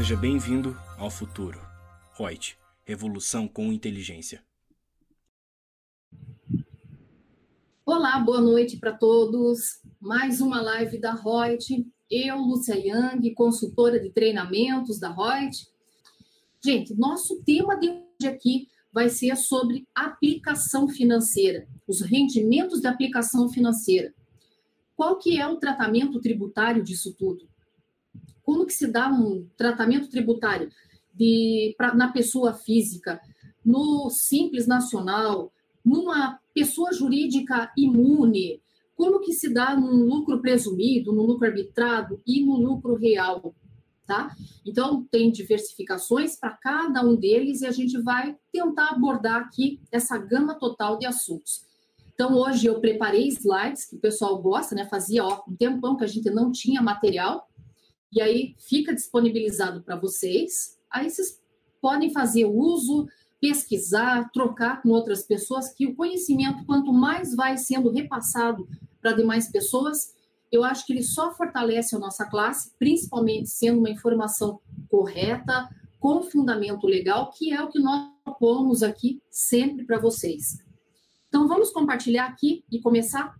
Seja bem-vindo ao futuro. Reut, revolução com inteligência. Olá, boa noite para todos. Mais uma live da Reut. Eu, Lúcia Yang, consultora de treinamentos da Reut. Gente, nosso tema de hoje aqui vai ser sobre aplicação financeira, os rendimentos de aplicação financeira. Qual que é o tratamento tributário disso tudo? Como que se dá um tratamento tributário de, pra, na pessoa física, no Simples Nacional, numa pessoa jurídica imune, como que se dá num lucro presumido, no lucro arbitrado e no lucro real, tá? Então, tem diversificações para cada um deles e a gente vai tentar abordar aqui essa gama total de assuntos. Então, hoje eu preparei slides que o pessoal gosta, né? Fazia ó, um tempão que a gente não tinha material, e aí fica disponibilizado para vocês. Aí vocês podem fazer uso, pesquisar, trocar com outras pessoas, que o conhecimento, quanto mais vai sendo repassado para demais pessoas, eu acho que ele só fortalece a nossa classe, principalmente sendo uma informação correta, com fundamento legal, que é o que nós propomos aqui sempre para vocês. Então, vamos compartilhar aqui e começar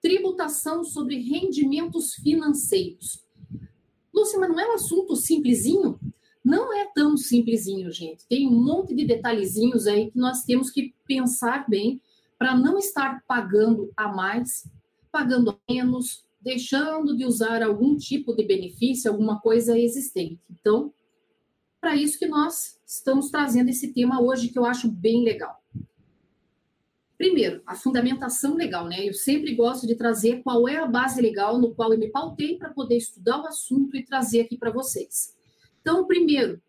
tributação sobre rendimentos financeiros. Lúcia, mas não é um assunto simplesinho? Não é tão simplesinho, gente. Tem um monte de detalhezinhos aí que nós temos que pensar bem para não estar pagando a mais, pagando a menos, deixando de usar algum tipo de benefício, alguma coisa existente. Então, para isso que nós estamos trazendo esse tema hoje que eu acho bem legal. Primeiro, a fundamentação legal, né? Eu sempre gosto de trazer qual é a base legal no qual eu me pautei para poder estudar o assunto e trazer aqui para vocês. Então, primeiro,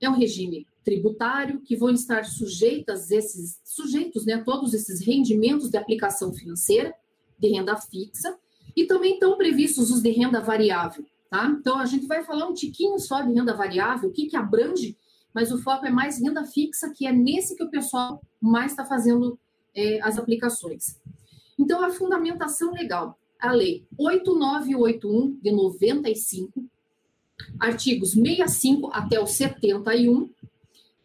é um regime tributário que vão estar sujeitas esses sujeitos, né, todos esses rendimentos de aplicação financeira de renda fixa e também estão previstos os de renda variável, tá? Então a gente vai falar um tiquinho só de renda variável, o que que abrange, mas o foco é mais renda fixa, que é nesse que o pessoal mais está fazendo é, as aplicações. Então, a fundamentação legal, a lei 8981 de 95, artigos 65 até o 71,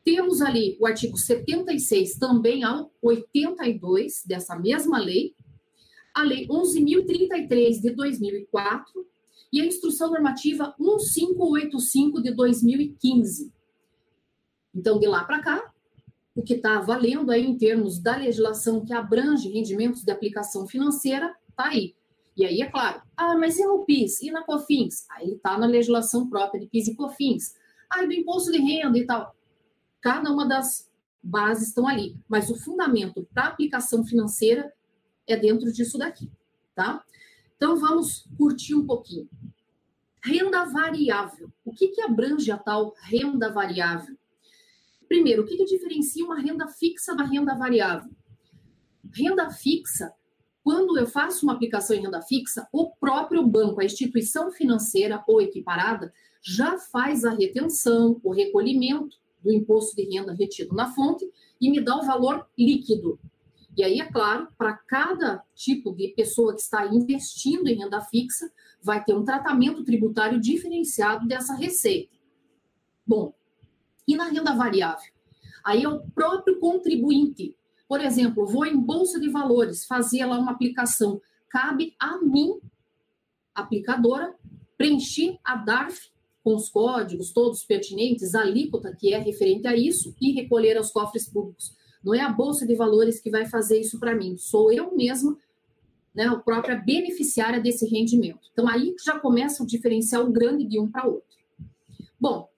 temos ali o artigo 76 também ao 82 dessa mesma lei, a lei 11.033 de 2004 e a instrução normativa 1585 de 2015. Então, de lá para cá, o que está valendo aí em termos da legislação que abrange rendimentos de aplicação financeira, está aí. E aí, é claro, ah, mas e no PIS? E na COFINS? Aí está na legislação própria de PIS e COFINS. Ah, e do imposto de renda e tal. Cada uma das bases estão ali. Mas o fundamento para aplicação financeira é dentro disso daqui, tá? Então, vamos curtir um pouquinho. Renda variável. O que, que abrange a tal renda variável? Primeiro, o que, que diferencia uma renda fixa da renda variável? Renda fixa, quando eu faço uma aplicação em renda fixa, o próprio banco, a instituição financeira ou equiparada, já faz a retenção, o recolhimento do imposto de renda retido na fonte e me dá o valor líquido. E aí, é claro, para cada tipo de pessoa que está investindo em renda fixa, vai ter um tratamento tributário diferenciado dessa receita. Bom, e na renda variável? Aí é o próprio contribuinte. Por exemplo, vou em bolsa de valores fazer lá uma aplicação. Cabe a mim, aplicadora, preencher a DARF com os códigos todos pertinentes, a alíquota que é referente a isso e recolher aos cofres públicos. Não é a bolsa de valores que vai fazer isso para mim, sou eu mesma, né, a própria beneficiária desse rendimento. Então aí já começa o diferencial grande de um para outro. Bom,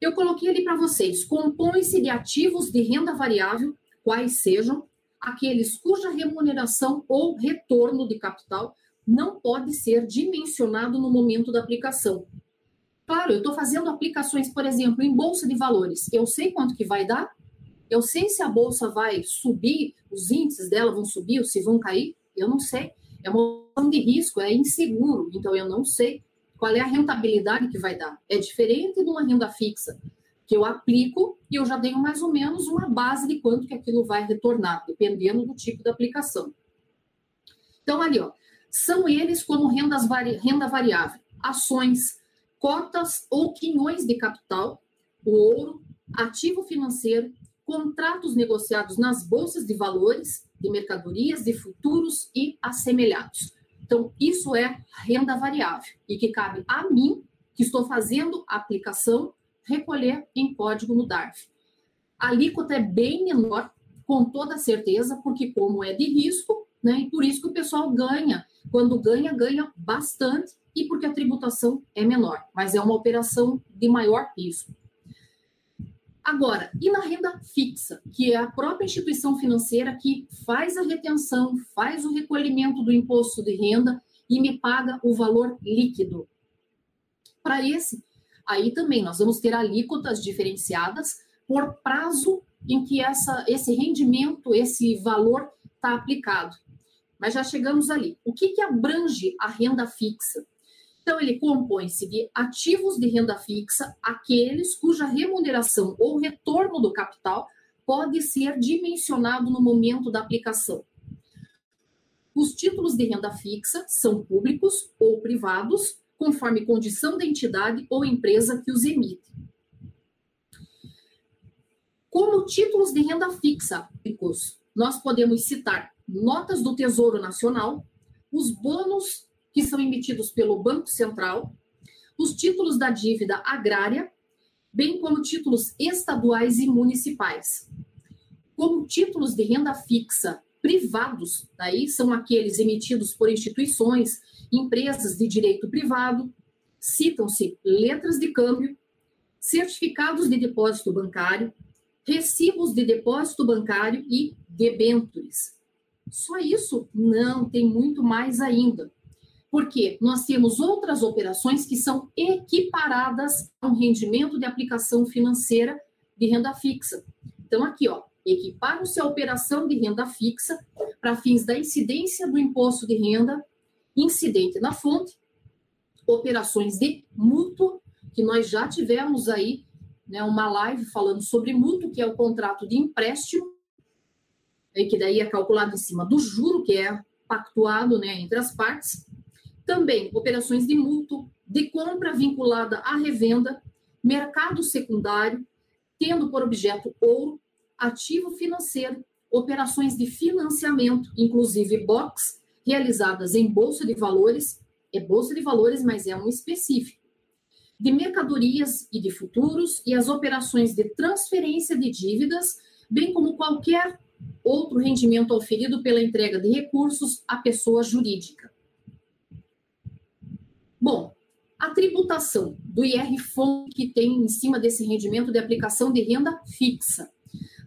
eu coloquei ali para vocês, compõe-se de ativos de renda variável, quais sejam, aqueles cuja remuneração ou retorno de capital não pode ser dimensionado no momento da aplicação. Claro, eu estou fazendo aplicações, por exemplo, em bolsa de valores. Eu sei quanto que vai dar, eu sei se a bolsa vai subir, os índices dela vão subir ou se vão cair, eu não sei. É uma opção de risco, é inseguro, então eu não sei qual é a rentabilidade que vai dar. É diferente de uma renda fixa, que eu aplico e eu já tenho mais ou menos uma base de quanto que aquilo vai retornar, dependendo do tipo de aplicação. Então, ali, ó, são eles como rendas vari... renda variável, ações, cotas ou quinhões de capital, o ouro, ativo financeiro, contratos negociados nas bolsas de valores, de mercadorias, de futuros e assemelhados. Então, isso é renda variável e que cabe a mim, que estou fazendo a aplicação, recolher em código no DARF. A alíquota é bem menor, com toda certeza, porque como é de risco, né, e por isso que o pessoal ganha. Quando ganha, ganha bastante e porque a tributação é menor, mas é uma operação de maior risco. Agora, e na renda fixa, que é a própria instituição financeira que faz a retenção, faz o recolhimento do imposto de renda e me paga o valor líquido. Para esse, aí também nós vamos ter alíquotas diferenciadas por prazo em que essa, esse rendimento, esse valor está aplicado. Mas já chegamos ali. O que, que abrange a renda fixa? Então, ele compõe-se de ativos de renda fixa, aqueles cuja remuneração ou retorno do capital pode ser dimensionado no momento da aplicação. Os títulos de renda fixa são públicos ou privados, conforme condição da entidade ou empresa que os emite. Como títulos de renda fixa, nós podemos citar notas do Tesouro Nacional, os bônus que são emitidos pelo Banco Central, os títulos da dívida agrária, bem como títulos estaduais e municipais. Como títulos de renda fixa privados, daí são aqueles emitidos por instituições, empresas de direito privado, citam-se letras de câmbio, certificados de depósito bancário, recibos de depósito bancário e debêntures. Só isso? Não, tem muito mais ainda. Porque nós temos outras operações que são equiparadas a um rendimento de aplicação financeira de renda fixa. Então, aqui, ó, equipara-se a operação de renda fixa para fins da incidência do imposto de renda incidente na fonte, operações de mútuo, que nós já tivemos aí né, uma live falando sobre mútuo, que é o contrato de empréstimo, e que daí é calculado em cima do juro que é pactuado né, entre as partes. Também operações de mútuo, de compra vinculada à revenda, mercado secundário, tendo por objeto ouro, ativo financeiro, operações de financiamento, inclusive box, realizadas em bolsa de valores, é bolsa de valores, mas é um específico de mercadorias e de futuros e as operações de transferência de dívidas, bem como qualquer outro rendimento oferido pela entrega de recursos à pessoa jurídica. Bom, a tributação do IR-FON que tem em cima desse rendimento de aplicação de renda fixa.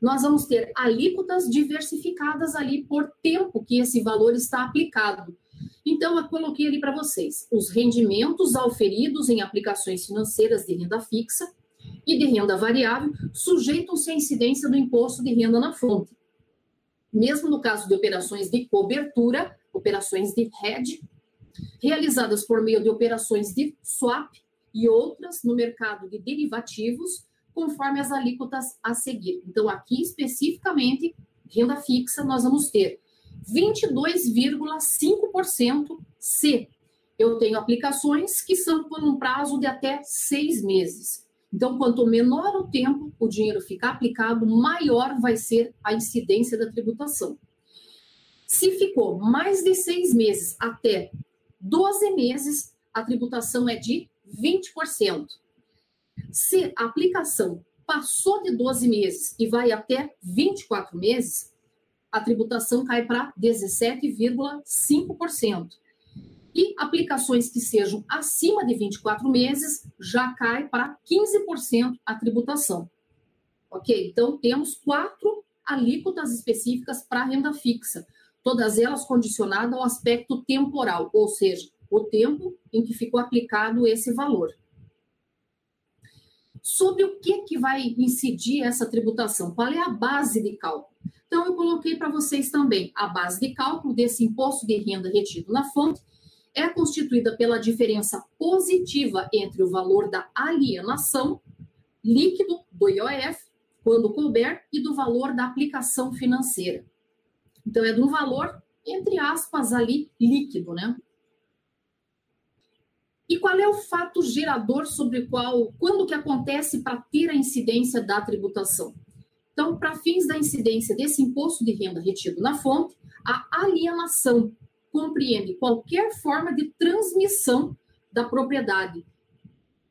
Nós vamos ter alíquotas diversificadas ali por tempo que esse valor está aplicado. Então, eu coloquei ali para vocês os rendimentos auferidos em aplicações financeiras de renda fixa e de renda variável sujeitam-se à incidência do imposto de renda na fonte. Mesmo no caso de operações de cobertura, operações de hedge, realizadas por meio de operações de swap e outras no mercado de derivativos, conforme as alíquotas a seguir. Então, aqui especificamente, renda fixa, nós vamos ter 22,5% se eu tenho aplicações que são por um prazo de até seis meses. Então, quanto menor o tempo o dinheiro ficar aplicado, maior vai ser a incidência da tributação. Se ficou mais de seis meses até 12 meses, a tributação é de 20%. Se a aplicação passou de 12 meses e vai até 24 meses, a tributação cai para 17,5%. E aplicações que sejam acima de 24 meses já cai para 15% a tributação. Ok? Então, temos quatro alíquotas específicas para renda fixa, todas elas condicionadas ao aspecto temporal, ou seja, o tempo em que ficou aplicado esse valor. Sobre o que, que vai incidir essa tributação? Qual é a base de cálculo? Então, eu coloquei para vocês também a base de cálculo desse imposto de renda retido na fonte é constituída pela diferença positiva entre o valor da alienação líquido do IOF, quando couber, e do valor da aplicação financeira. Então, é de um valor, entre aspas, ali, líquido, né? E qual é o fato gerador sobre qual, quando que acontece para ter a incidência da tributação? Então, para fins da incidência desse imposto de renda retido na fonte, a alienação compreende qualquer forma de transmissão da propriedade,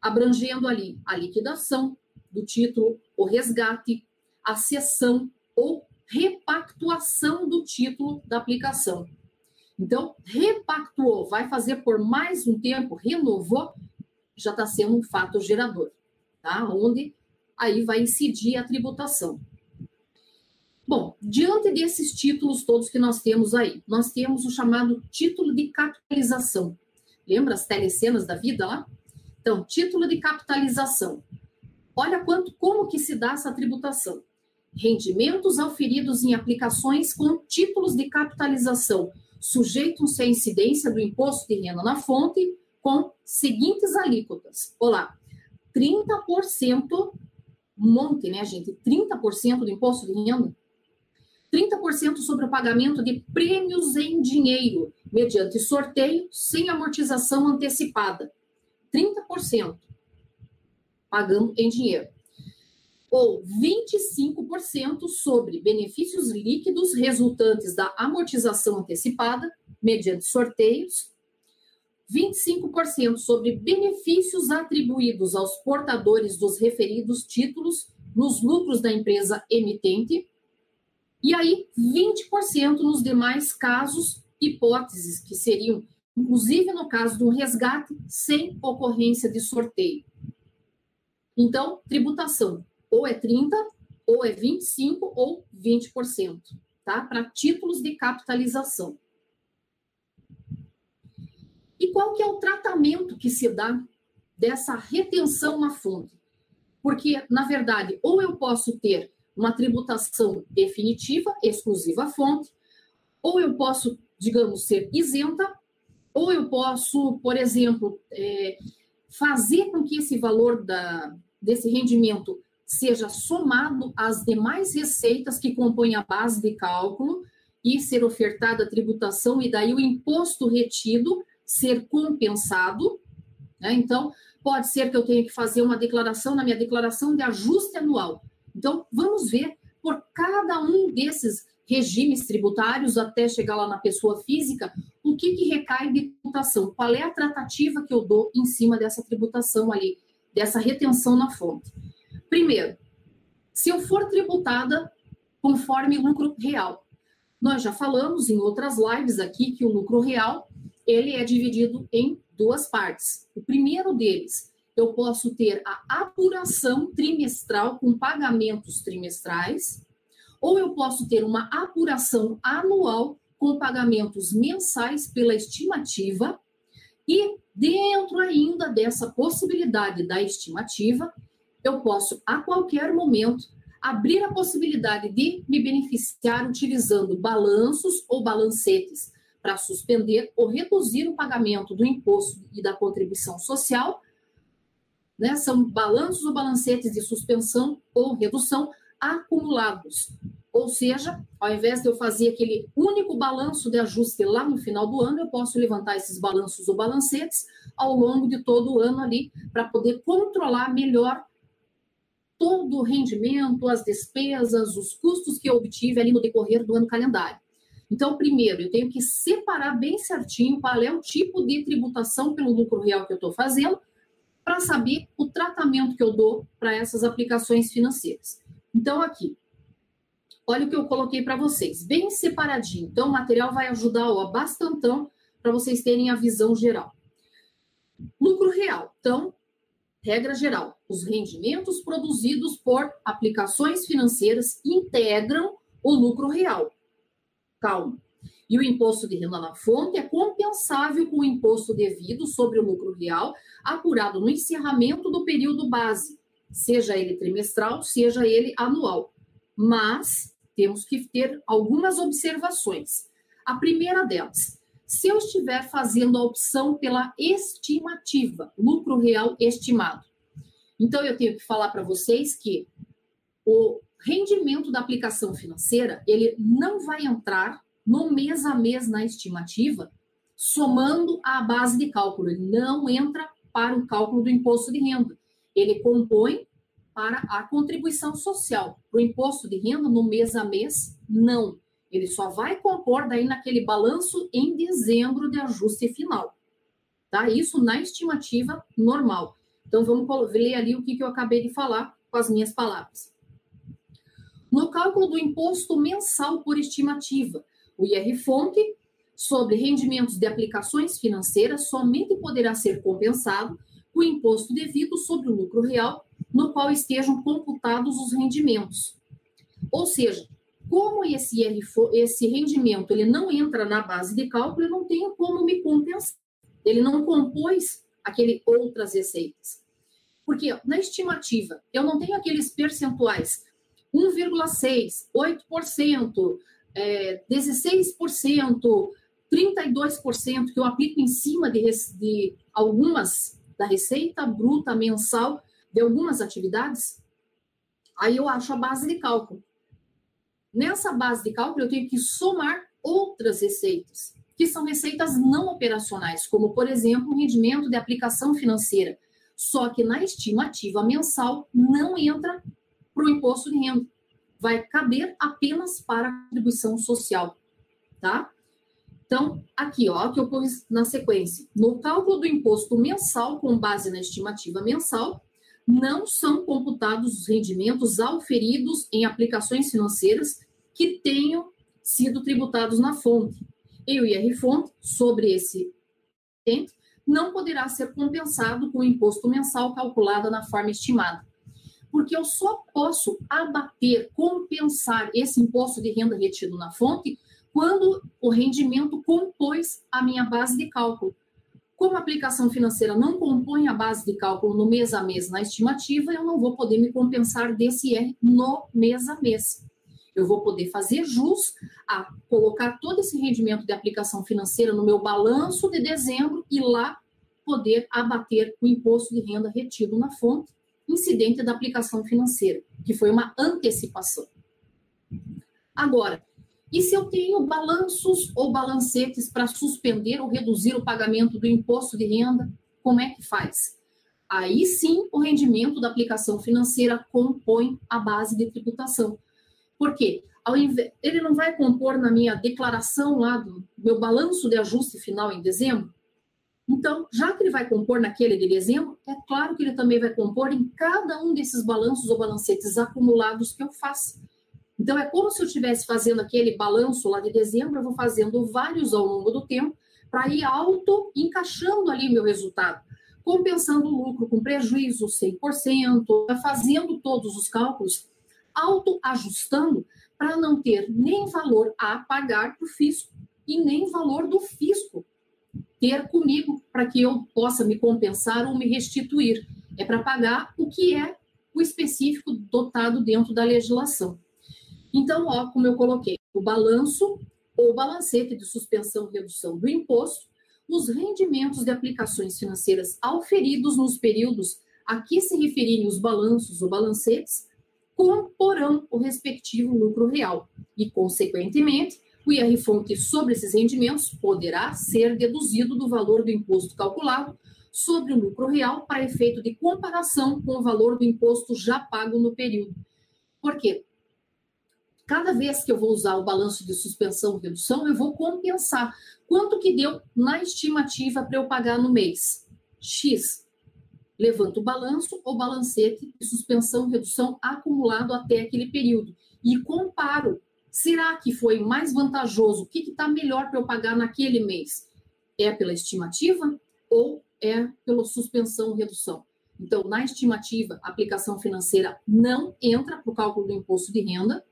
abrangendo ali a liquidação do título, o resgate, a cessão ou repactuação do título da aplicação. Então, repactuou, vai fazer por mais um tempo, renovou, já está sendo um fato gerador, tá? Onde aí vai incidir a tributação. Bom, diante desses títulos todos que nós temos aí, nós temos o chamado título de capitalização. Lembra as telecenas da vida lá? Então, título de capitalização. Olha quanto, como que se dá essa tributação. Rendimentos auferidos em aplicações com títulos de capitalização sujeitam-se à incidência do imposto de renda na fonte com seguintes alíquotas. Olá, 30%, monte, né, gente? 30% do imposto de renda. 30% sobre o pagamento de prêmios em dinheiro, mediante sorteio, sem amortização antecipada. 30% pagando em dinheiro ou 25% sobre benefícios líquidos resultantes da amortização antecipada, mediante sorteios, 25% sobre benefícios atribuídos aos portadores dos referidos títulos nos lucros da empresa emitente, e aí 20% nos demais casos, hipóteses que seriam, inclusive no caso do resgate, sem ocorrência de sorteio. Então, tributação ou é 30, ou é 25 ou 20%, tá? Para títulos de capitalização. E qual que é o tratamento que se dá dessa retenção na fonte? Porque, na verdade, ou eu posso ter uma tributação definitiva, exclusiva à fonte, ou eu posso, digamos, ser isenta, ou eu posso, por exemplo, é, fazer com que esse valor da, desse rendimento seja somado às demais receitas que compõem a base de cálculo e ser ofertada a tributação e daí o imposto retido ser compensado. Né? Então, pode ser que eu tenha que fazer uma declaração na minha declaração de ajuste anual. Então, vamos ver por cada um desses regimes tributários até chegar lá na pessoa física, o que, que recai de tributação, qual é a tratativa que eu dou em cima dessa tributação ali, dessa retenção na fonte. Primeiro, se eu for tributada conforme lucro real. Nós já falamos em outras lives aqui que o lucro real, ele é dividido em duas partes. O primeiro deles, eu posso ter a apuração trimestral com pagamentos trimestrais, ou eu posso ter uma apuração anual com pagamentos mensais pela estimativa, e dentro ainda dessa possibilidade da estimativa, eu posso, a qualquer momento, abrir a possibilidade de me beneficiar utilizando balanços ou balancetes para suspender ou reduzir o pagamento do imposto e da contribuição social. Né? São balanços ou balancetes de suspensão ou redução acumulados. Ou seja, ao invés de eu fazer aquele único balanço de ajuste lá no final do ano, eu posso levantar esses balanços ou balancetes ao longo de todo o ano ali, para poder controlar melhor todo o rendimento, as despesas, os custos que eu obtive ali no decorrer do ano calendário. Então, primeiro, eu tenho que separar bem certinho qual é o tipo de tributação pelo lucro real que eu estou fazendo, para saber o tratamento que eu dou para essas aplicações financeiras. Então, aqui, olha o que eu coloquei para vocês, bem separadinho. Então, o material vai ajudar ó, bastantão para vocês terem a visão geral. Lucro real. Então, Regra geral: os rendimentos produzidos por aplicações financeiras integram o lucro real. Calma. E o imposto de renda na fonte é compensável com o imposto devido sobre o lucro real apurado no encerramento do período base, seja ele trimestral, seja ele anual. Mas temos que ter algumas observações. A primeira delas, se eu estiver fazendo a opção pela estimativa, lucro real estimado. Então, eu tenho que falar para vocês que o rendimento da aplicação financeira, ele não vai entrar no mês a mês na estimativa somando a base de cálculo. Ele não entra para o cálculo do imposto de renda. Ele compõe para a contribuição social. O imposto de renda, no mês a mês, não. Ele só vai compor daí naquele balanço em dezembro de ajuste final. Tá? Isso na estimativa normal. Então, vamos ler ali o que, que eu acabei de falar com as minhas palavras. No cálculo do imposto mensal por estimativa, o IR-fonte sobre rendimentos de aplicações financeiras somente poderá ser compensado com o imposto devido sobre o lucro real no qual estejam computados os rendimentos. Ou seja, como esse, IR, esse rendimento ele não entra na base de cálculo, eu não tenho como me compensar. Ele não compôs aquele outras receitas. Porque na estimativa, eu não tenho aqueles percentuais 1,6%, 8%, é, 16%, 32% que eu aplico em cima de, de algumas da receita bruta mensal de algumas atividades, aí eu acho a base de cálculo. Nessa base de cálculo, eu tenho que somar outras receitas, que são receitas não operacionais, como, por exemplo, o rendimento de aplicação financeira. Só que na estimativa mensal não entra para o imposto de renda. Vai caber apenas para a contribuição social, tá? Então, aqui, ó, que eu pus na sequência. No cálculo do imposto mensal, com base na estimativa mensal, não são computados os rendimentos auferidos em aplicações financeiras que tenham sido tributados na fonte. E o IR-fonte, sobre esse ente, não poderá ser compensado com o imposto mensal calculado na forma estimada. Porque eu só posso abater, compensar esse imposto de renda retido na fonte quando o rendimento compôs a minha base de cálculo. Como a aplicação financeira não compõe a base de cálculo no mês a mês na estimativa, eu não vou poder me compensar desse R no mês a mês. Eu vou poder fazer jus a colocar todo esse rendimento de aplicação financeira no meu balanço de dezembro e lá poder abater o imposto de renda retido na fonte incidente da aplicação financeira, que foi uma antecipação. Agora, e se eu tenho balanços ou balancetes para suspender ou reduzir o pagamento do imposto de renda, como é que faz? Aí sim, o rendimento da aplicação financeira compõe a base de tributação. Por quê? Ele não vai compor na minha declaração lá do meu balanço de ajuste final em dezembro? Então, já que ele vai compor naquele de dezembro, é claro que ele também vai compor em cada um desses balanços ou balancetes acumulados que eu faço. Então, é como se eu estivesse fazendo aquele balanço lá de dezembro, eu vou fazendo vários ao longo do tempo, para ir auto encaixando ali meu resultado, compensando o lucro com prejuízo 100%, fazendo todos os cálculos, auto ajustando para não ter nem valor a pagar para o fisco e nem valor do fisco ter comigo para que eu possa me compensar ou me restituir. É para pagar o que é o específico dotado dentro da legislação. Então, ó, como eu coloquei, o balanço ou balancete de suspensão e redução do imposto, os rendimentos de aplicações financeiras auferidos nos períodos a que se referirem os balanços ou balancetes, comporão o respectivo lucro real e, consequentemente, o IR-fonte sobre esses rendimentos poderá ser deduzido do valor do imposto calculado sobre o lucro real para efeito de comparação com o valor do imposto já pago no período. Por quê? cada vez que eu vou usar o balanço de suspensão e redução, eu vou compensar. Quanto que deu na estimativa para eu pagar no mês? X. Levanto o balanço ou balancete de suspensão redução acumulado até aquele período e comparo. Será que foi mais vantajoso? O que está melhor para eu pagar naquele mês? É pela estimativa ou é pela suspensão redução? Então, na estimativa, a aplicação financeira não entra para o cálculo do imposto de renda,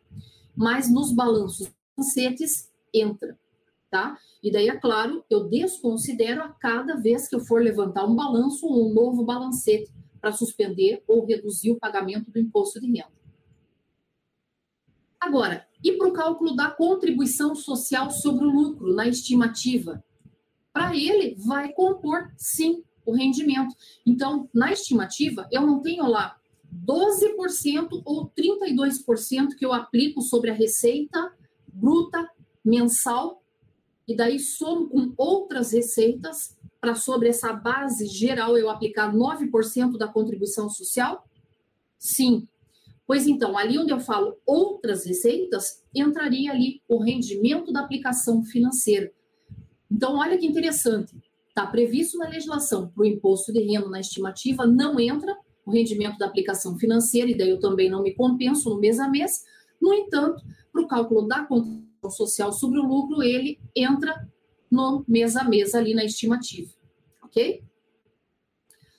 mas nos balanços balancetes entra, tá? E daí, é claro, eu desconsidero a cada vez que eu for levantar um balanço um novo balancete para suspender ou reduzir o pagamento do imposto de renda. Agora, e para o cálculo da contribuição social sobre o lucro na estimativa? Para ele, vai compor, sim, o rendimento. Então, na estimativa, eu não tenho lá 12% ou 32% que eu aplico sobre a receita bruta mensal e daí somo com outras receitas para sobre essa base geral eu aplicar 9% da contribuição social? Sim. Pois então, ali onde eu falo outras receitas, entraria ali o rendimento da aplicação financeira. Então, olha que interessante. Está previsto na legislação para o imposto de renda na estimativa, não entra o rendimento da aplicação financeira, e daí eu também não me compenso no mês a mês. No entanto, para o cálculo da contribuição social sobre o lucro, ele entra no mês a mês ali na estimativa, ok?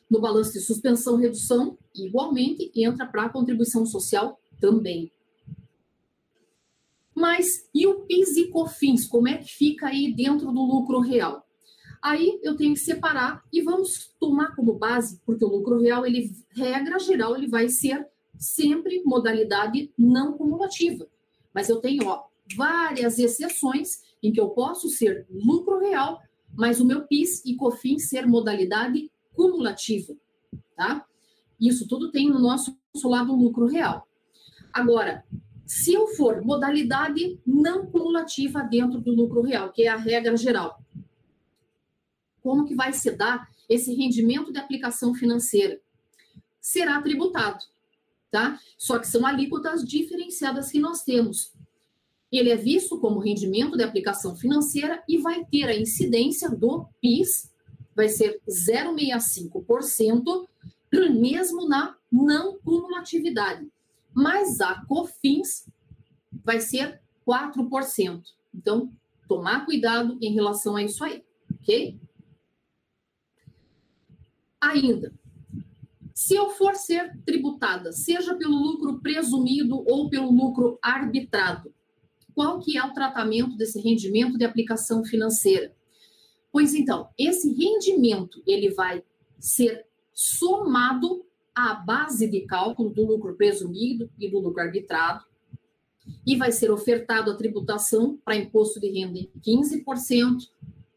No balanço de suspensão redução, igualmente, entra para a contribuição social também. Mas e o PIS e COFINS, como é que fica aí dentro do lucro real? Aí eu tenho que separar e vamos tomar como base, porque o lucro real, ele regra geral, ele vai ser sempre modalidade não cumulativa. Mas eu tenho, ó, várias exceções em que eu posso ser lucro real, mas o meu PIS e COFINS ser modalidade cumulativa, tá? Isso tudo tem no nosso lado lucro real. Agora, se eu for modalidade não cumulativa dentro do lucro real, que é a regra geral, como que vai se dar esse rendimento de aplicação financeira? Será tributado, tá? Só que são alíquotas diferenciadas que nós temos. Ele é visto como rendimento de aplicação financeira e vai ter a incidência do PIS, vai ser 0,65%, mesmo na não cumulatividade. Mas a COFINS vai ser 4%. Então, tomar cuidado em relação a isso aí, ok? Ainda, se eu for ser tributada, seja pelo lucro presumido ou pelo lucro arbitrado, qual que é o tratamento desse rendimento de aplicação financeira? Pois então, esse rendimento, ele vai ser somado à base de cálculo do lucro presumido e do lucro arbitrado, e vai ser ofertado a tributação para imposto de renda em 15%,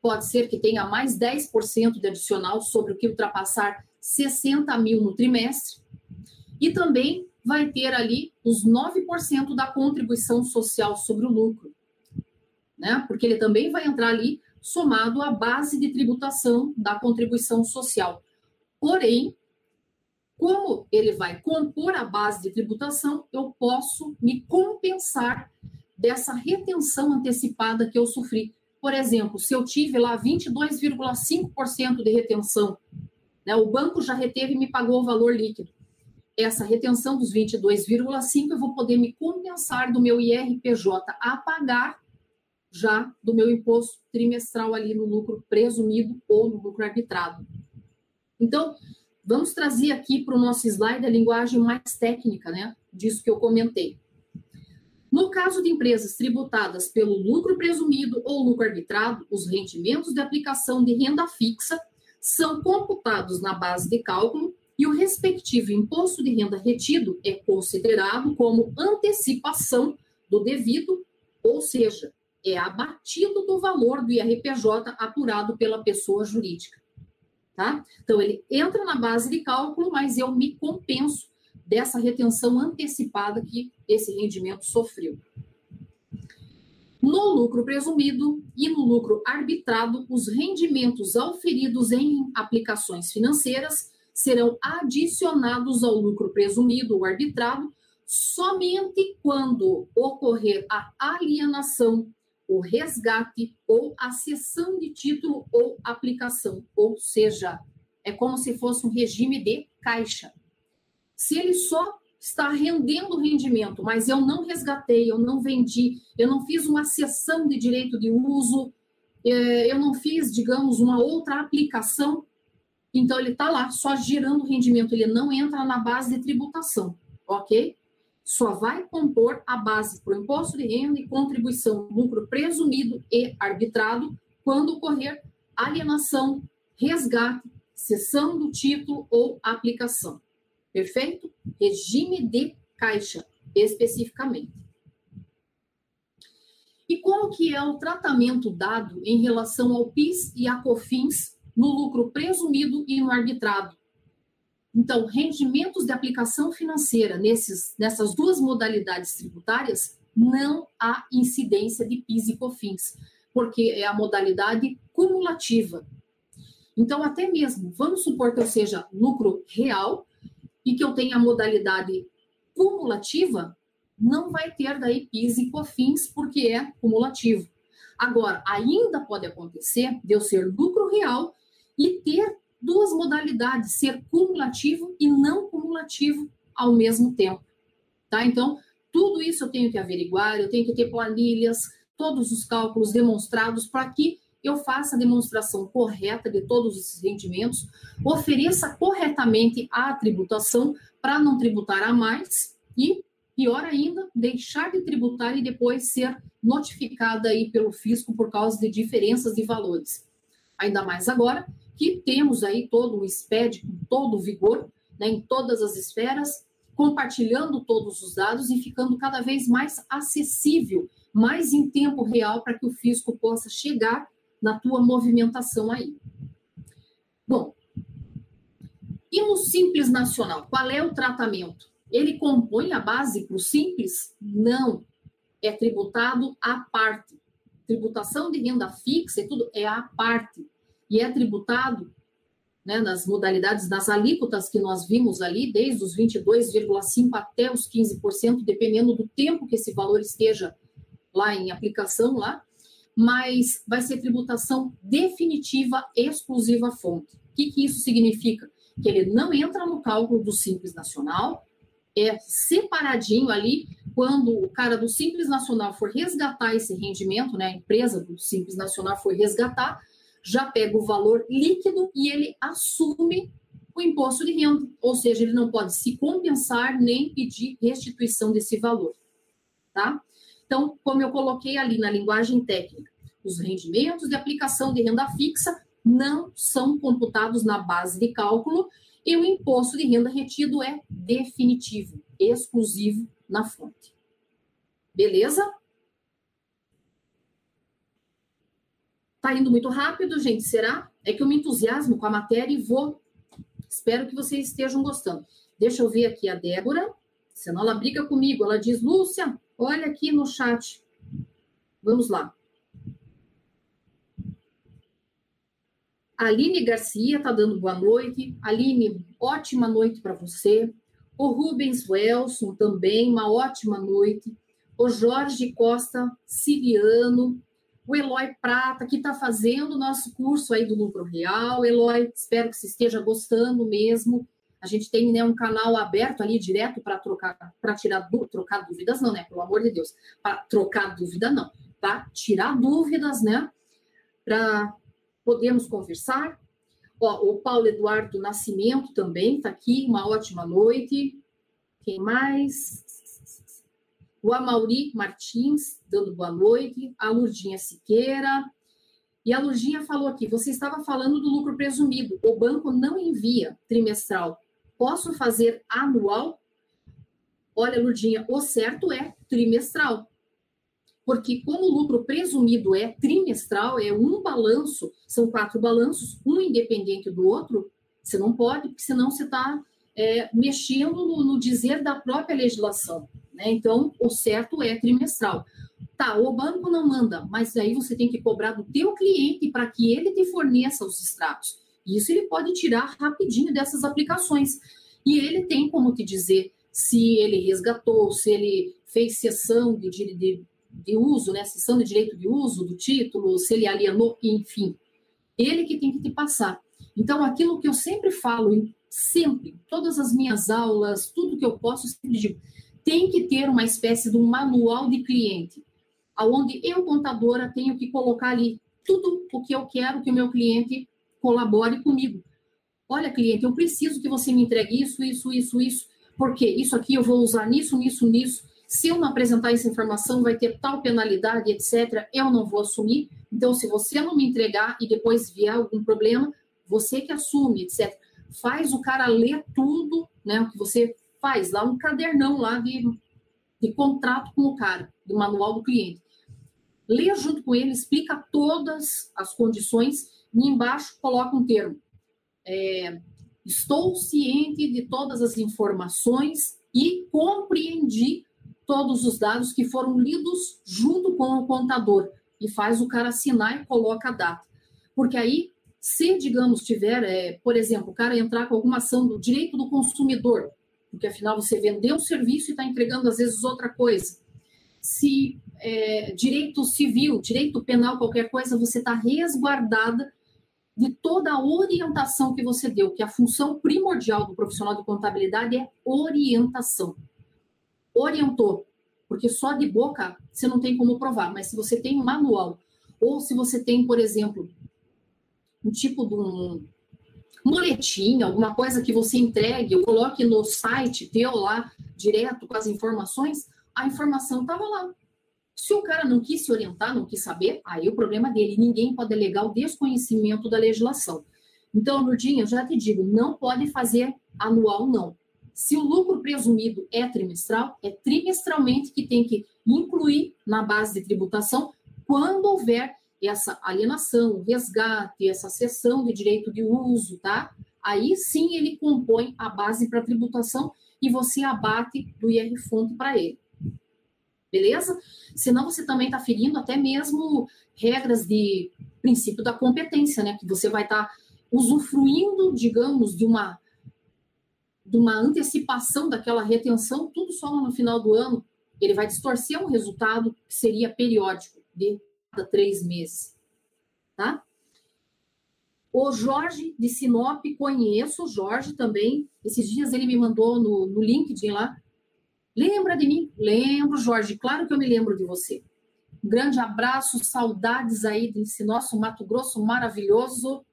pode ser que tenha mais 10% de adicional sobre o que ultrapassar 60 mil no trimestre, e também vai ter ali os 9% da contribuição social sobre o lucro, né? Porque ele também vai entrar ali somado à base de tributação da contribuição social. Porém, como ele vai compor a base de tributação, eu posso me compensar dessa retenção antecipada que eu sofri. Por exemplo, se eu tive lá 22,5% de retenção né? O banco já reteve e me pagou o valor líquido. Essa retenção dos 22,5 eu vou poder me compensar do meu IRPJ a pagar já do meu imposto trimestral ali no lucro presumido ou no lucro arbitrado. Então, vamos trazer aqui para o nosso slide a linguagem mais técnica, né? Disso que eu comentei. No caso de empresas tributadas pelo lucro presumido ou lucro arbitrado, os rendimentos de aplicação de renda fixa são computados na base de cálculo e o respectivo imposto de renda retido é considerado como antecipação do devido, ou seja, é abatido do valor do IRPJ apurado pela pessoa jurídica. Tá? Então, ele entra na base de cálculo, mas eu me compenso dessa retenção antecipada que esse rendimento sofreu. No lucro presumido e no lucro arbitrado, os rendimentos auferidos em aplicações financeiras serão adicionados ao lucro presumido ou arbitrado somente quando ocorrer a alienação, o resgate ou a cessão de título ou aplicação, ou seja, é como se fosse um regime de caixa. Se ele só está rendendo rendimento, mas eu não resgatei, eu não vendi, eu não fiz uma cessão de direito de uso, é, eu não fiz, digamos, uma outra aplicação, então ele está lá só gerando rendimento, ele não entra na base de tributação, ok? Só vai compor a base para o imposto de renda e contribuição lucro presumido e arbitrado quando ocorrer alienação, resgate, cessão do título ou aplicação. Perfeito? Regime de caixa, especificamente. E como que é o tratamento dado em relação ao PIS e a COFINS no lucro presumido e no arbitrado? Então, rendimentos de aplicação financeira nesses, nessas duas modalidades tributárias, não há incidência de PIS e COFINS. porque é a modalidade cumulativa. Então, até mesmo, vamos supor que eu seja lucro real e que eu tenha a modalidade cumulativa, não vai ter daí PIS e COFINS, porque é cumulativo. Agora, ainda pode acontecer de eu ser lucro real e ter duas modalidades, ser cumulativo e não cumulativo ao mesmo tempo. Tá? Então, tudo isso eu tenho que averiguar, eu tenho que ter planilhas, todos os cálculos demonstrados para que eu faça a demonstração correta de todos esses rendimentos, ofereça corretamente a tributação para não tributar a mais e, pior ainda, deixar de tributar e depois ser notificada aí pelo fisco por causa de diferenças de valores. Ainda mais agora que temos aí todo o SPED com todo o vigor, né, em todas as esferas, compartilhando todos os dados e ficando cada vez mais acessível, mais em tempo real para que o fisco possa chegar na tua movimentação aí. Bom, e no Simples Nacional, qual é o tratamento? Ele compõe a base para o Simples? Não. É tributado à parte. Tributação de renda fixa e tudo é à parte. E é tributado né, nas modalidades, nas alíquotas que nós vimos ali, desde os 22,5% até os 15%, dependendo do tempo que esse valor esteja lá em aplicação lá, mas vai ser tributação definitiva, exclusiva fonte. O que, que isso significa? Que ele não entra no cálculo do Simples Nacional, é separadinho ali, quando o cara do Simples Nacional for resgatar esse rendimento, né, a empresa do Simples Nacional for resgatar, já pega o valor líquido e ele assume o imposto de renda, ou seja, ele não pode se compensar nem pedir restituição desse valor, tá? Então, como eu coloquei ali na linguagem técnica, os rendimentos de aplicação de renda fixa não são computados na base de cálculo e o imposto de renda retido é definitivo, exclusivo na fonte. Beleza? Tá indo muito rápido, gente? Será? É que eu me entusiasmo com a matéria e vou. Espero que vocês estejam gostando. Deixa eu ver aqui a Débora, senão ela briga comigo. Ela diz: Lúcia, Olha aqui no chat. Vamos lá. Aline Garcia está dando boa noite. Aline, ótima noite para você. O Rubens Welson também, uma ótima noite. O Jorge Costa Siriano. O Eloy Prata, que está fazendo o nosso curso aí do lucro real. Eloy, espero que você esteja gostando mesmo. A gente tem né, um canal aberto ali direto para trocar, para tirar trocar dúvidas, não, né? Pelo amor de Deus, para trocar dúvida, não, para tirar dúvidas, né? Para podermos conversar. Ó, o Paulo Eduardo Nascimento também está aqui, uma ótima noite. Quem mais? O Amauri Martins, dando boa noite. A Lurdinha Siqueira. E a Lurdinha falou aqui: você estava falando do lucro presumido. O banco não envia trimestral Posso fazer anual? Olha, Lurdinha, o certo é trimestral. Porque como o lucro presumido é trimestral, é um balanço, são quatro balanços, um independente do outro, você não pode, porque senão você está é, mexendo no, no, dizer da própria legislação. Né? Então, o certo é trimestral. Tá, o banco não manda, mas aí você tem que cobrar do teu cliente para que ele te forneça os extratos. Isso ele pode tirar rapidinho dessas aplicações. E ele tem como te dizer se ele resgatou, se ele fez cessão de, de, de uso, né? Cessão de direito de uso do título, se ele alienou, enfim. Ele que tem que te passar. Então, aquilo que eu sempre falo, sempre, todas as minhas aulas, tudo que eu posso, sempre digo, tem que ter uma espécie de um manual de cliente, aonde eu, contadora, tenho que colocar ali tudo o que eu quero que o meu cliente colabore comigo. Olha, cliente, eu preciso que você me entregue isso, isso, isso, isso, porque isso aqui eu vou usar nisso, nisso, nisso. Se eu não apresentar essa informação, vai ter tal penalidade, etc. Eu não vou assumir. Então, se você não me entregar e depois vier algum problema, você que assume, etc. Faz o cara ler tudo, né? O que você faz lá, um cadernão lá de, de contrato com o cara, do manual do cliente. Lê junto com ele, explica todas as condições e embaixo coloca um termo. É, estou ciente de todas as informações e compreendi todos os dados que foram lidos junto com o contador. e faz o cara assinar e coloca a data. Porque aí, se, digamos, tiver, é, por exemplo, o cara entrar com alguma ação do direito do consumidor, porque afinal você vendeu um serviço e está entregando às vezes outra coisa. Se é, direito civil, direito penal, qualquer coisa, você está resguardada de toda a orientação que você deu, que a função primordial do profissional de contabilidade é orientação. Orientou, porque só de boca você não tem como provar, mas se você tem um manual, ou se você tem, por exemplo, um tipo de um boletim, alguma coisa que você entregue, ou coloque no site teu lá, direto com as informações, a informação estava lá. Se o cara não quis se orientar, não quis saber, aí o problema dele. Ninguém pode alegar o desconhecimento da legislação. Então, Lourdinha, eu já te digo, não pode fazer anual, não. Se o lucro presumido é trimestral, é trimestralmente que tem que incluir na base de tributação quando houver essa alienação, resgate, essa cessão de direito de uso, tá? Aí sim ele compõe a base para tributação e você abate do IR fonte para ele beleza? Senão você também está ferindo até mesmo regras de princípio da competência, né? Que você vai estar tá usufruindo, digamos, de uma de uma antecipação daquela retenção, tudo só no final do ano, ele vai distorcer um resultado que seria periódico, de cada três meses, tá? O Jorge de Sinop, conheço o Jorge também. Esses dias ele me mandou no, no LinkedIn lá Lembra de mim? Lembro, Jorge, claro que eu me lembro de você. Um grande abraço, saudades aí desse nosso Mato Grosso maravilhoso.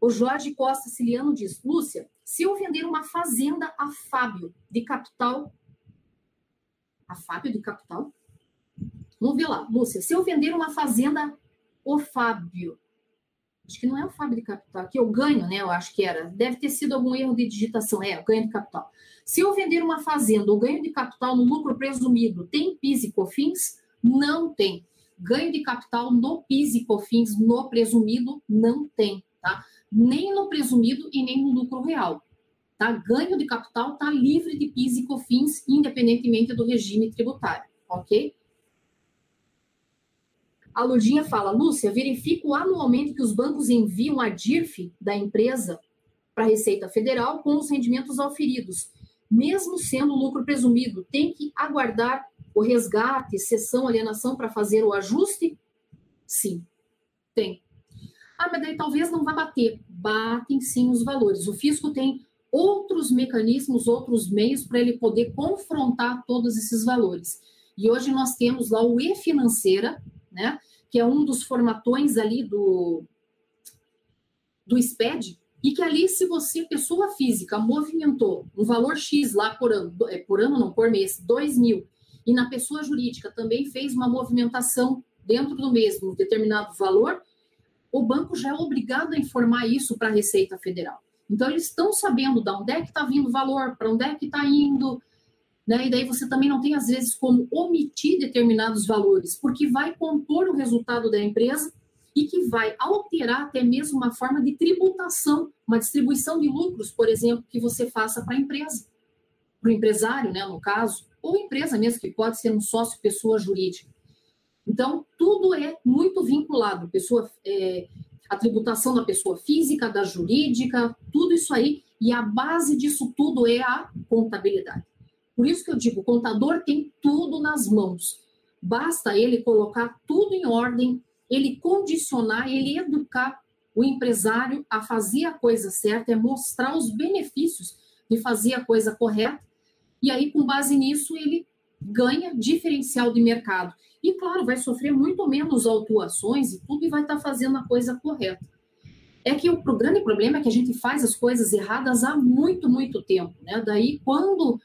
O Jorge Costa Ciliano diz: Lúcia, se eu vender uma fazenda a Fábio de capital. A Fábio de capital? Vamos ver lá, Lúcia. Se eu vender uma fazenda, o Fábio acho que não é o Fábio de capital, que eu ganho, né? Eu acho que era. Deve ter sido algum erro de digitação. É, ganho de capital. Se eu vender uma fazenda, o ganho de capital no lucro presumido tem PIS e COFINS? Não tem. Ganho de capital no PIS e COFINS no presumido não tem, tá? Nem no presumido e nem no lucro real. Tá? Ganho de capital está livre de PIS e COFINS, independentemente do regime tributário, ok? A Lurdinha fala, Lúcia, verifico anualmente que os bancos enviam a DIRF da empresa para a Receita Federal com os rendimentos auferidos. Mesmo sendo lucro presumido, tem que aguardar o resgate, cessão, alienação para fazer o ajuste? Sim, tem. Ah, mas daí talvez não vá bater. Batem sim os valores. O fisco tem outros mecanismos, outros meios para ele poder confrontar todos esses valores. E hoje nós temos lá o e-financeira, né? Que é um dos formatões ali do, do SPED, e que ali, se você, pessoa física, movimentou um valor X lá por ano, é, por ano não, por mês, 2 mil, e na pessoa jurídica também fez uma movimentação dentro do mesmo determinado valor, o banco já é obrigado a informar isso para a Receita Federal. Então, eles estão sabendo de onde é que está vindo o valor, para onde é que está indo, né? E daí você também não tem, às vezes, como omitir determinados valores, porque vai compor o resultado da empresa e que vai alterar até mesmo uma forma de tributação, uma distribuição de lucros, por exemplo, que você faça para a empresa, para o empresário, né, no caso, ou empresa mesmo, que pode ser um sócio pessoa jurídica. Então, tudo é muito vinculado, pessoa, é, a tributação da pessoa física, da jurídica, tudo isso aí, e a base disso tudo é a contabilidade. Por isso que eu digo, o contador tem tudo nas mãos. Basta ele colocar tudo em ordem, ele condicionar, ele educar o empresário a fazer a coisa certa, é mostrar os benefícios de fazer a coisa correta. E aí, com base nisso, ele ganha diferencial de mercado. E, claro, vai sofrer muito menos autuações e tudo e vai estar fazendo a coisa correta. É que o grande problema é que a gente faz as coisas erradas há muito, muito tempo. Né? Daí, quando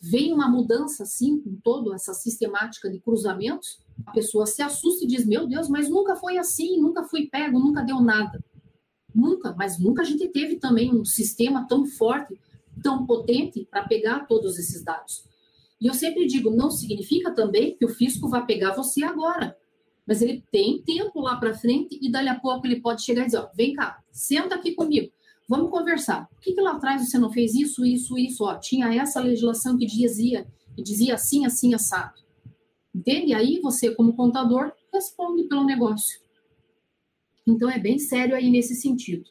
vem uma mudança assim, com toda essa sistemática de cruzamentos, a pessoa se assusta e diz: Meu Deus, mas nunca foi assim, nunca fui pego, nunca deu nada. Nunca, mas nunca a gente teve também um sistema tão forte, tão potente para pegar todos esses dados. E eu sempre digo: não significa também que o fisco vai pegar você agora. Mas ele tem tempo lá para frente e dali a pouco ele pode chegar e dizer: ó, vem cá, senta aqui comigo Vamos conversar. Por que, que lá atrás você não fez isso, isso, isso? Ó, tinha essa legislação que dizia, que dizia assim, assim, assado. Entende? Aí você, como contador, responde pelo negócio. Então é bem sério aí nesse sentido.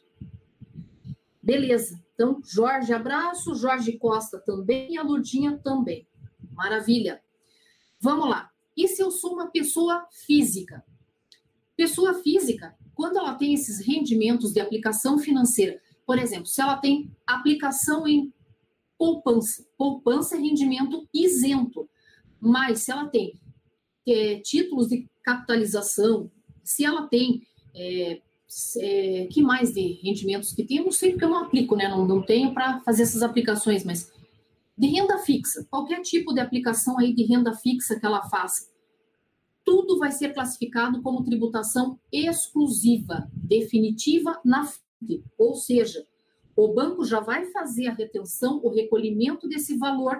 Beleza. Então, Jorge, abraço. Jorge Costa também e a Lurdinha também. Maravilha. Vamos lá. E se eu sou uma pessoa física? Pessoa física, quando ela tem esses rendimentos de aplicação financeira, por exemplo, se ela tem aplicação em poupança, poupança é rendimento isento, mas se ela tem é, títulos de capitalização, se ela tem é, é, que mais de rendimentos que tem, eu não sei porque eu não aplico, né? Não, não tenho para fazer essas aplicações, mas de renda fixa, qualquer tipo de aplicação aí de renda fixa que ela faça, tudo vai ser classificado como tributação exclusiva, definitiva na FIC. Ou seja, o banco já vai fazer a retenção, o recolhimento desse valor,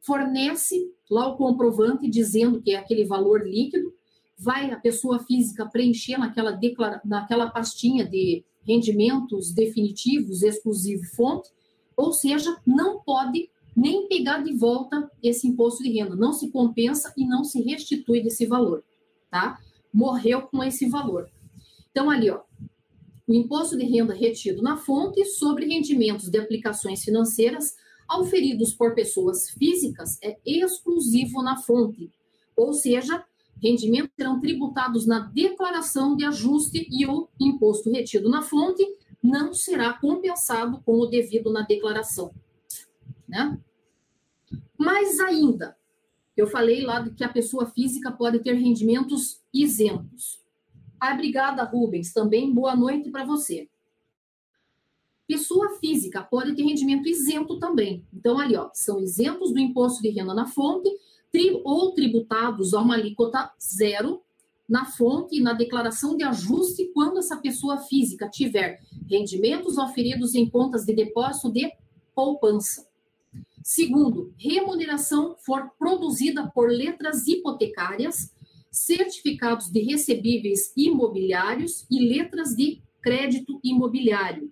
fornece lá o comprovante dizendo que é aquele valor líquido, vai a pessoa física preencher naquela, declara, naquela pastinha de rendimentos definitivos, exclusivo fonte, ou seja, não pode nem pegar de volta esse imposto de renda, não se compensa e não se restitui desse valor, tá? Morreu com esse valor. Então, ali, ó, o imposto de renda retido na fonte sobre rendimentos de aplicações financeiras auferidos por pessoas físicas é exclusivo na fonte, ou seja, rendimentos serão tributados na declaração de ajuste e o imposto retido na fonte não será compensado com o devido na declaração né? Mais ainda, eu falei lá que a pessoa física pode ter rendimentos isentos. Obrigada, Rubens. Também boa noite para você. Pessoa física pode ter rendimento isento também. Então, ali, ó, são isentos do imposto de renda na fonte tri, ou tributados a uma alíquota zero na fonte e na declaração de ajuste quando essa pessoa física tiver rendimentos oferidos em contas de depósito de poupança. Segundo, remuneração for produzida por letras hipotecárias, certificados de recebíveis imobiliários e letras de crédito imobiliário.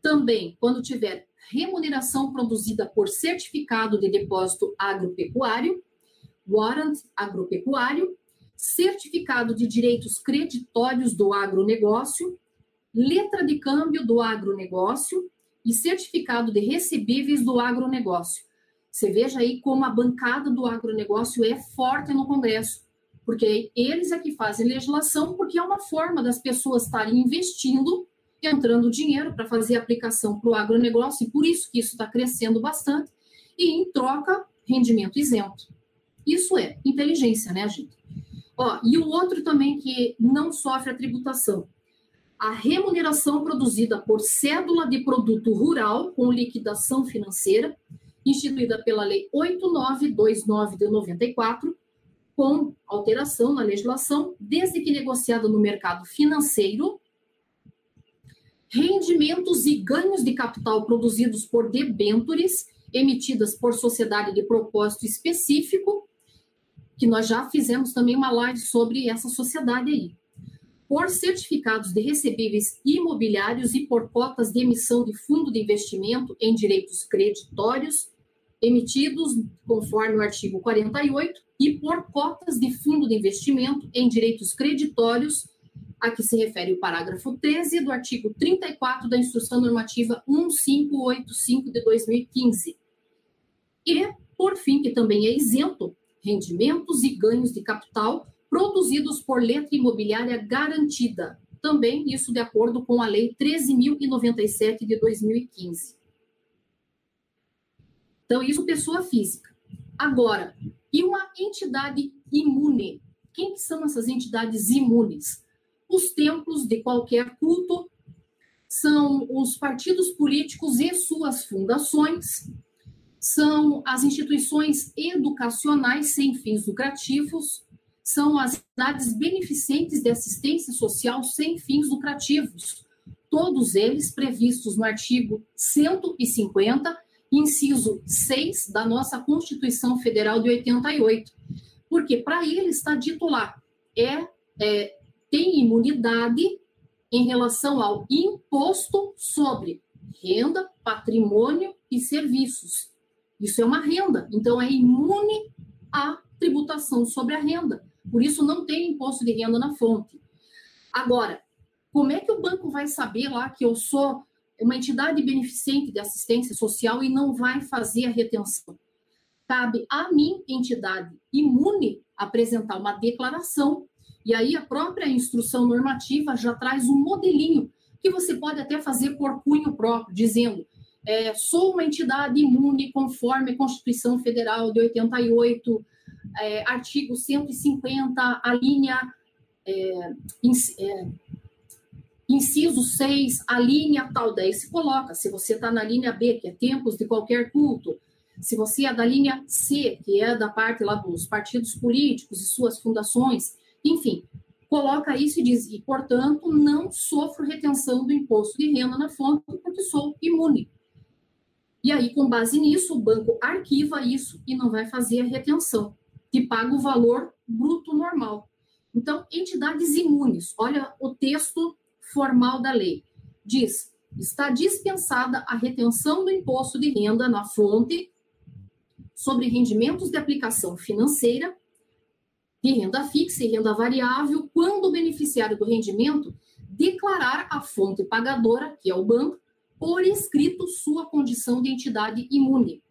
Também, quando tiver remuneração produzida por certificado de depósito agropecuário, warrant agropecuário, certificado de direitos creditórios do agronegócio, letra de câmbio do agronegócio, e certificado de recebíveis do agronegócio. Você veja aí como a bancada do agronegócio é forte no Congresso, porque eles é que fazem legislação, porque é uma forma das pessoas estarem investindo, entrando dinheiro para fazer aplicação para o agronegócio, e por isso que isso está crescendo bastante, e em troca, rendimento isento. Isso é inteligência, né, gente? Ó, e o outro também que não sofre a tributação, a remuneração produzida por cédula de produto rural com liquidação financeira, instituída pela Lei 8929 de 94, com alteração na legislação, desde que negociada no mercado financeiro, rendimentos e ganhos de capital produzidos por debêntures emitidas por sociedade de propósito específico, que nós já fizemos também uma live sobre essa sociedade aí por certificados de recebíveis imobiliários e por cotas de emissão de fundo de investimento em direitos creditórios emitidos conforme o artigo 48 e por cotas de fundo de investimento em direitos creditórios a que se refere o parágrafo 13 do artigo 34 da Instrução Normativa 1585 de 2015. E, por fim, que também é isento, rendimentos e ganhos de capital produzidos por letra imobiliária garantida. Também isso de acordo com a Lei 13.097 de 2015. Então, isso pessoa física. Agora, e uma entidade imune? Quem que são essas entidades imunes? Os templos de qualquer culto, são os partidos políticos e suas fundações, são as instituições educacionais sem fins lucrativos, são as entidades beneficentes de assistência social sem fins lucrativos, todos eles previstos no artigo 150, inciso 6 da nossa Constituição Federal de 88. Porque para ele está dito lá, é, é, tem imunidade em relação ao imposto sobre renda, patrimônio e serviços. Isso é uma renda, então é imune a tributação sobre a renda. Por isso, não tem imposto de renda na fonte. Agora, como é que o banco vai saber lá que eu sou uma entidade beneficente de assistência social e não vai fazer a retenção? Cabe a mim, entidade imune, apresentar uma declaração. E aí a própria instrução normativa já traz um modelinho que você pode até fazer por cunho próprio, dizendo: é, sou uma entidade imune conforme a Constituição Federal de 88, é, artigo 150, a linha. É, é, inciso 6, a linha tal, daí se coloca, se você está na linha B, que é tempos de qualquer culto, se você é da linha C, que é da parte lá dos partidos políticos e suas fundações, enfim, coloca isso e diz, e portanto não sofro retenção do imposto de renda na fonte porque sou imune. E aí, com base nisso, o banco arquiva isso e não vai fazer a retenção, que paga o valor bruto normal. Então, entidades imunes, olha o texto formal da lei. Diz: está dispensada a retenção do imposto de renda na fonte sobre rendimentos de aplicação financeira, de renda fixa e renda variável, quando o beneficiário do rendimento declarar a fonte pagadora, que é o banco, por escrito sua condição de entidade imune.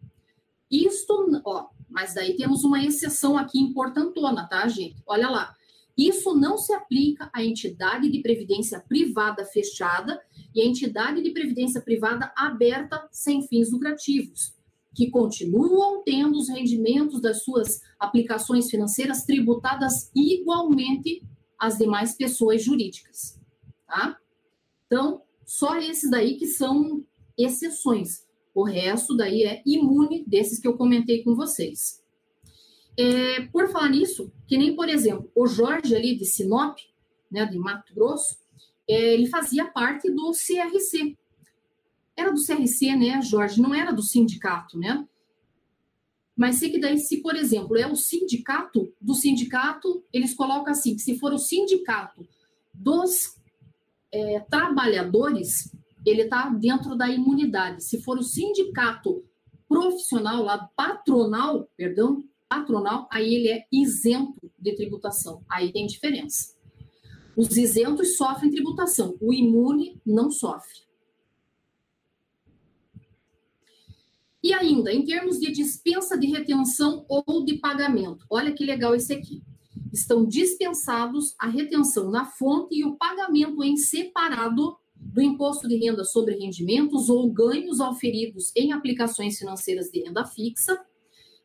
Isto, ó, mas daí temos uma exceção aqui importantona, tá, gente? Olha lá. Isso não se aplica à entidade de previdência privada fechada e à entidade de previdência privada aberta sem fins lucrativos, que continuam tendo os rendimentos das suas aplicações financeiras tributadas igualmente às demais pessoas jurídicas, tá? Então, só esses daí que são exceções. O resto daí é imune desses que eu comentei com vocês. É, por falar nisso, que nem, por exemplo, o Jorge ali de Sinop, né, de Mato Grosso, é, ele fazia parte do CRC. Era do CRC, né, Jorge? Não era do sindicato, né? Mas sei que daí, se, por exemplo, é o sindicato, do sindicato, eles colocam assim, que se for o sindicato dos é, trabalhadores, ele está dentro da imunidade. Se for o sindicato profissional, lá patronal, perdão, patronal, aí ele é isento de tributação. Aí tem diferença. Os isentos sofrem tributação, o imune não sofre. E ainda, em termos de dispensa de retenção ou de pagamento, olha que legal esse aqui. Estão dispensados a retenção na fonte e o pagamento em separado do imposto de renda sobre rendimentos ou ganhos auferidos em aplicações financeiras de renda fixa,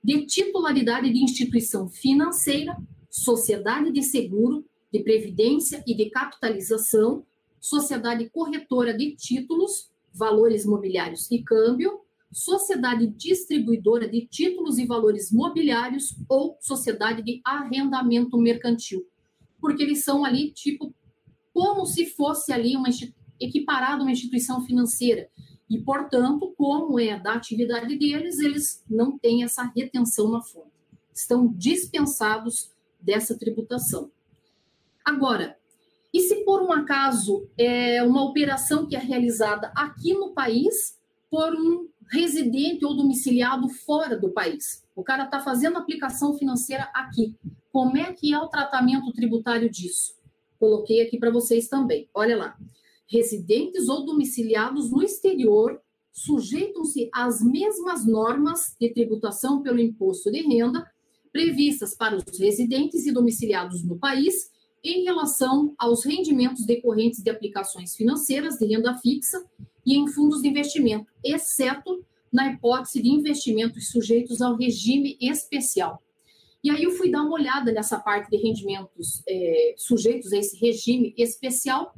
de titularidade de instituição financeira, sociedade de seguro, de previdência e de capitalização, sociedade corretora de títulos, valores mobiliários e câmbio, sociedade distribuidora de títulos e valores mobiliários ou sociedade de arrendamento mercantil. Porque eles são ali, tipo, como se fosse ali uma equiparado uma instituição financeira. E, portanto, como é da atividade deles, eles não têm essa retenção na fonte. Estão dispensados dessa tributação. Agora, e se por um acaso é uma operação que é realizada aqui no país por um residente ou domiciliado fora do país? O cara está fazendo aplicação financeira aqui. Como é que é o tratamento tributário disso? Coloquei aqui para vocês também. Olha lá residentes ou domiciliados no exterior sujeitam-se às mesmas normas de tributação pelo imposto de renda previstas para os residentes e domiciliados no país em relação aos rendimentos decorrentes de aplicações financeiras de renda fixa e em fundos de investimento, exceto na hipótese de investimentos sujeitos ao regime especial. E aí eu fui dar uma olhada nessa parte de rendimentos é, sujeitos a esse regime especial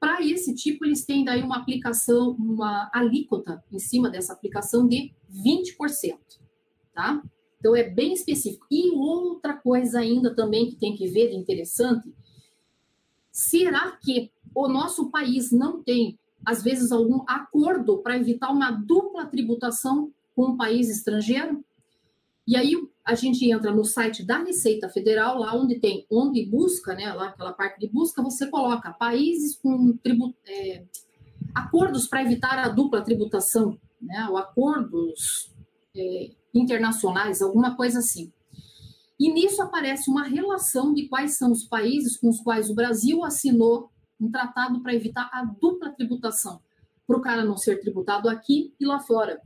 para esse tipo, eles têm daí uma aplicação, uma alíquota em cima dessa aplicação de 20%, tá? Então é bem específico. E outra coisa ainda também que tem que ver interessante, será que o nosso país não tem, às vezes, algum acordo para evitar uma dupla tributação com um país estrangeiro? E aí a gente entra no site da Receita Federal, lá onde tem, onde busca, né, lá aquela parte de busca, você coloca países com tribu, é, acordos para evitar a dupla tributação, né, ou acordos é, internacionais, alguma coisa assim. E nisso aparece uma relação de quais são os países com os quais o Brasil assinou um tratado para evitar a dupla tributação, para o cara não ser tributado aqui e lá fora.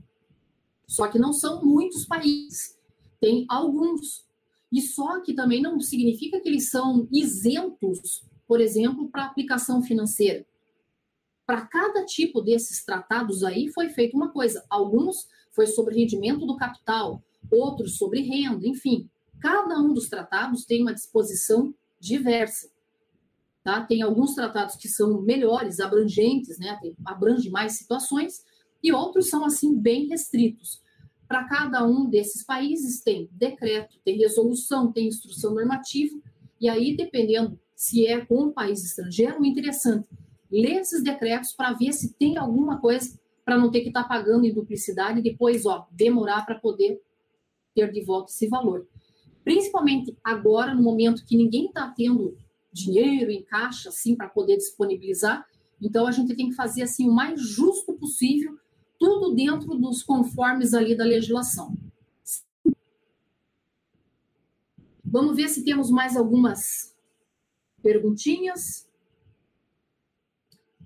Só que não são muitos países, tem alguns. E só que também não significa que eles são isentos, por exemplo, para aplicação financeira. Para cada tipo desses tratados aí foi feita uma coisa. Alguns foi sobre rendimento do capital, outros sobre renda, enfim. Cada um dos tratados tem uma disposição diversa. Tá? Tem alguns tratados que são melhores, abrangentes, né? abrange mais situações, e outros são assim bem restritos. Para cada um desses países tem decreto, tem resolução, tem instrução normativa, e aí, dependendo se é com um país estrangeiro, interessante ler esses decretos para ver se tem alguma coisa para não ter que estar tá pagando em duplicidade e depois, ó, demorar para poder ter de volta esse valor. Principalmente agora, no momento que ninguém está tendo dinheiro em caixa, assim, para poder disponibilizar. Então, a gente tem que fazer, assim, o mais justo possível, tudo dentro dos conformes ali da legislação. Vamos ver se temos mais algumas perguntinhas.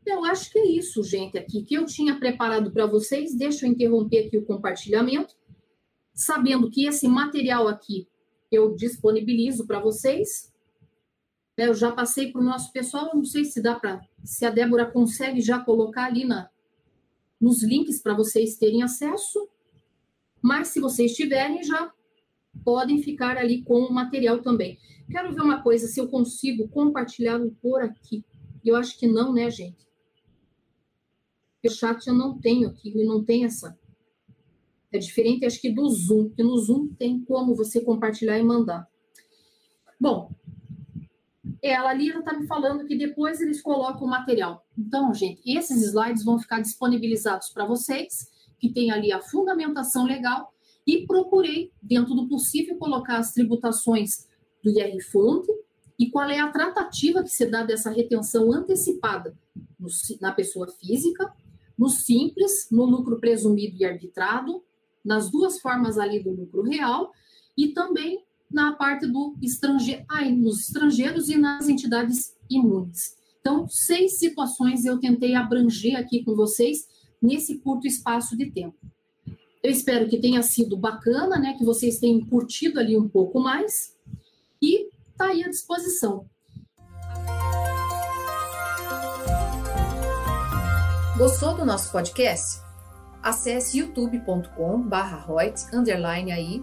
Eu acho que é isso, gente, aqui que eu tinha preparado para vocês. Deixa eu interromper aqui o compartilhamento, sabendo que esse material aqui eu disponibilizo para vocês. Eu já passei para o nosso pessoal, não sei se dá para, se a Débora consegue já colocar ali na, nos links para vocês terem acesso. Mas se vocês tiverem, já podem ficar ali com o material também. Quero ver uma coisa, se eu consigo compartilhar por aqui. Eu acho que não, né, gente? o chat eu não tenho aqui, ele não tem essa. É diferente, acho que do Zoom, porque no Zoom tem como você compartilhar e mandar. Bom, ela ali está me falando que depois eles colocam o material. Então, gente, esses slides vão ficar disponibilizados para vocês, que tem ali a fundamentação legal, e procurei, dentro do possível, colocar as tributações do IR Fonte e qual é a tratativa que se dá dessa retenção antecipada no, na pessoa física no simples, no lucro presumido e arbitrado, nas duas formas ali do lucro real, e também na parte do estrangeiro, nos estrangeiros e nas entidades imunes. Então, seis situações eu tentei abranger aqui com vocês nesse curto espaço de tempo. Eu espero que tenha sido bacana, né? Que vocês tenham curtido ali um pouco mais. E tá aí à disposição. Gostou do nosso podcast? Acesse youtube.com barra aí